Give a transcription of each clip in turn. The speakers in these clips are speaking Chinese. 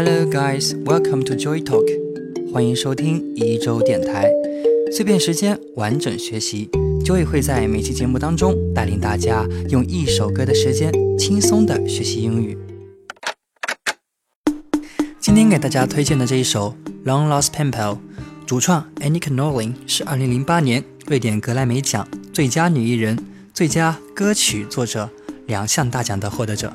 Hello guys, welcome to Joy Talk，欢迎收听一周电台，碎片时间完整学习。Joy 会在每期节目当中带领大家用一首歌的时间轻松的学习英语。今天给大家推荐的这一首《Long Lost Pen Pal》，主创 Annika Norling 是2008年瑞典格莱美奖最佳女艺人、最佳歌曲作者两项大奖的获得者。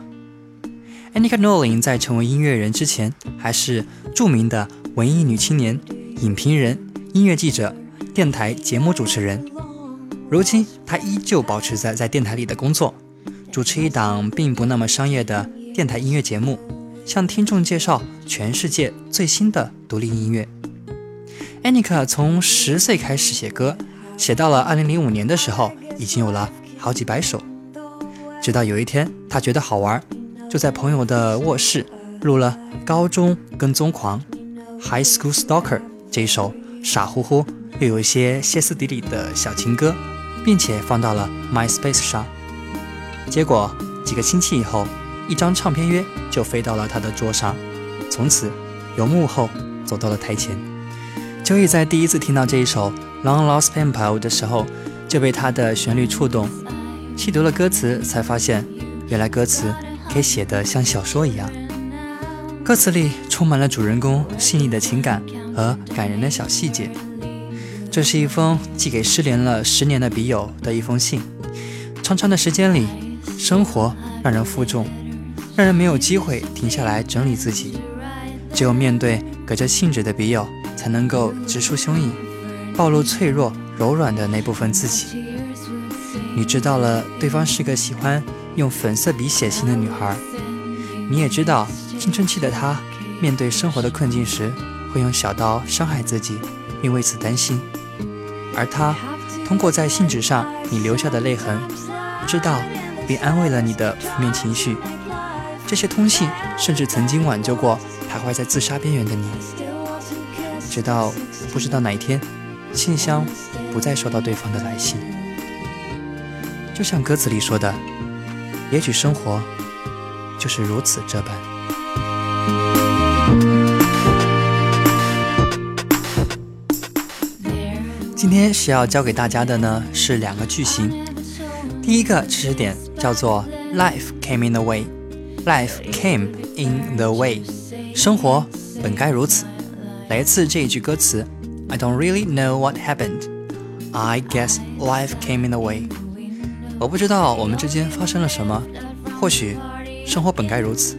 Annika n o l i n 在成为音乐人之前，还是著名的文艺女青年、影评人、音乐记者、电台节目主持人。如今，她依旧保持在在电台里的工作，主持一档并不那么商业的电台音乐节目，向听众介绍全世界最新的独立音乐。Annika 从十岁开始写歌，写到了2005年的时候，已经有了好几百首。直到有一天，她觉得好玩。就在朋友的卧室录了《高中跟踪狂》（High School Stalker） 这一首傻乎乎又有一些歇斯底里的小情歌，并且放到了 MySpace 上。结果几个星期以后，一张唱片约就飞到了他的桌上，从此由幕后走到了台前。秋意在第一次听到这一首《Long Lost Pen Pal》的时候，就被它的旋律触动，细读了歌词，才发现原来歌词。可以写得像小说一样，歌词里充满了主人公细腻的情感和感人的小细节。这是一封寄给失联了十年的笔友的一封信。长长的时间里，生活让人负重，让人没有机会停下来整理自己。只有面对隔着信纸的笔友，才能够直抒胸臆，暴露脆弱柔软的那部分自己。你知道了，对方是个喜欢。用粉色笔写信的女孩，你也知道，青春期的她面对生活的困境时，会用小刀伤害自己，并为此担心。而她通过在信纸上你留下的泪痕，知道并安慰了你的负面情绪。这些通信甚至曾经挽救过徘徊在自杀边缘的你。直到不知道哪一天，信箱不再收到对方的来信，就像歌词里说的。也许生活就是如此这般。今天需要教给大家的呢是两个句型。第一个知识点叫做 “Life came in the way”。Life came in the way，生活本该如此。来自这一句歌词：“I don't really know what happened. I guess life came in the way.” 我不知道我们之间发生了什么，或许生活本该如此。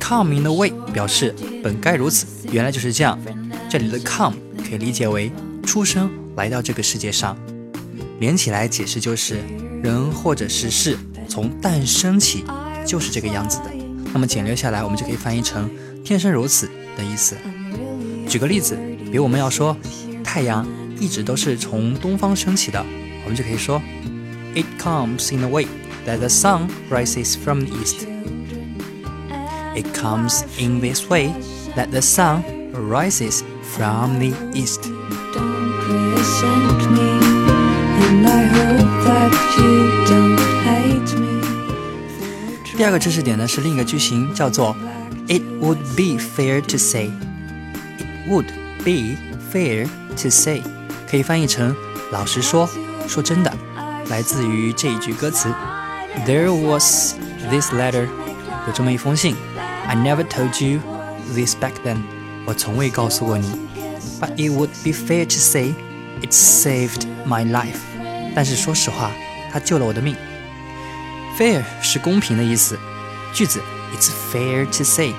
Come in the way 表示本该如此，原来就是这样。这里的 come 可以理解为出生来到这个世界上，连起来解释就是人或者是事从诞生起就是这个样子的。那么简略下来，我们就可以翻译成天生如此的意思。举个例子，比如我们要说太阳一直都是从东方升起的，我们就可以说。It comes in a way that the sun rises from the east. It comes in this way that the sun rises from the east. Don't resent me, and I hope that you don't hate me. 第二个知识点呢是另一个句型，叫做 "It would be fair to say." It would be fair to say，可以翻译成老实说，说真的。 来自于这一句歌词：There was this letter，有这么一封信。I never told you this back then，我从未告诉过你。But it would be fair to say it saved my life。但是说实话，它救了我的命。Fair 是公平的意思。句子 It's fair to say，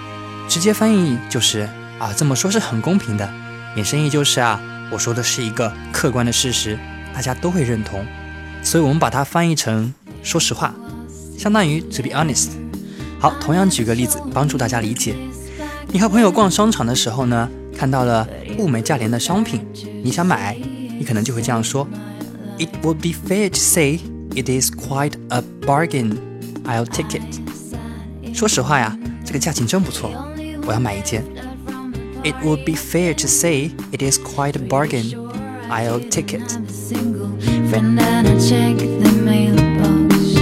直接翻译就是啊，这么说是很公平的。衍生意就是啊，我说的是一个客观的事实，大家都会认同。所以，我们把它翻译成“说实话”，相当于 “to be honest”。好，同样举个例子，帮助大家理解。你和朋友逛商场的时候呢，看到了物美价廉的商品，你想买，你可能就会这样说：“It would be fair to say it is quite a bargain. I'll take it.” 说实话呀，这个价钱真不错，我要买一件。It would be fair to say it is quite a bargain. I'll take it. Friend and I check the mailbox.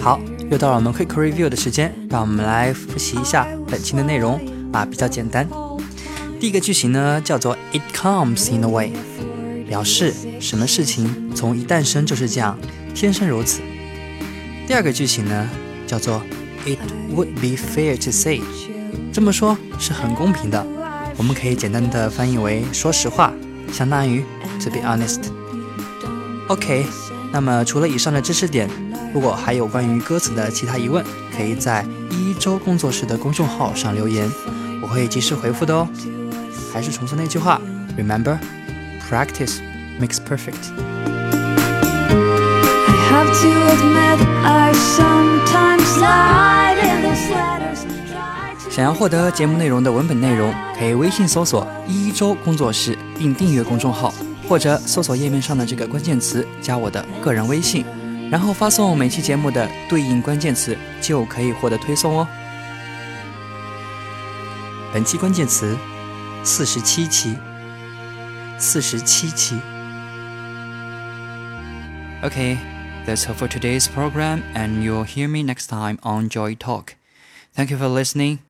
好，又到了我们 quick review 的时间，让我们来复习一下本期的内容啊，比较简单。第一个句型呢叫做 It comes in a way，表示什么事情从一诞生就是这样，天生如此。第二个句型呢叫做 It would be fair to say，这么说是很公平的，我们可以简单的翻译为说实话，相当于 To be honest。OK，那么除了以上的知识点。如果还有关于歌词的其他疑问，可以在一周工作室的公众号上留言，我会及时回复的哦。还是重复那句话，Remember, practice makes perfect。想要获得节目内容的文本内容，可以微信搜索“一周工作室”并订阅公众号，或者搜索页面上的这个关键词加我的个人微信。然后发送每期节目的对应关键词，就可以获得推送哦。本期关键词：四十七期。四十七期。OK，that's all for today's program, and you'll hear me next time on Joy Talk. Thank you for listening.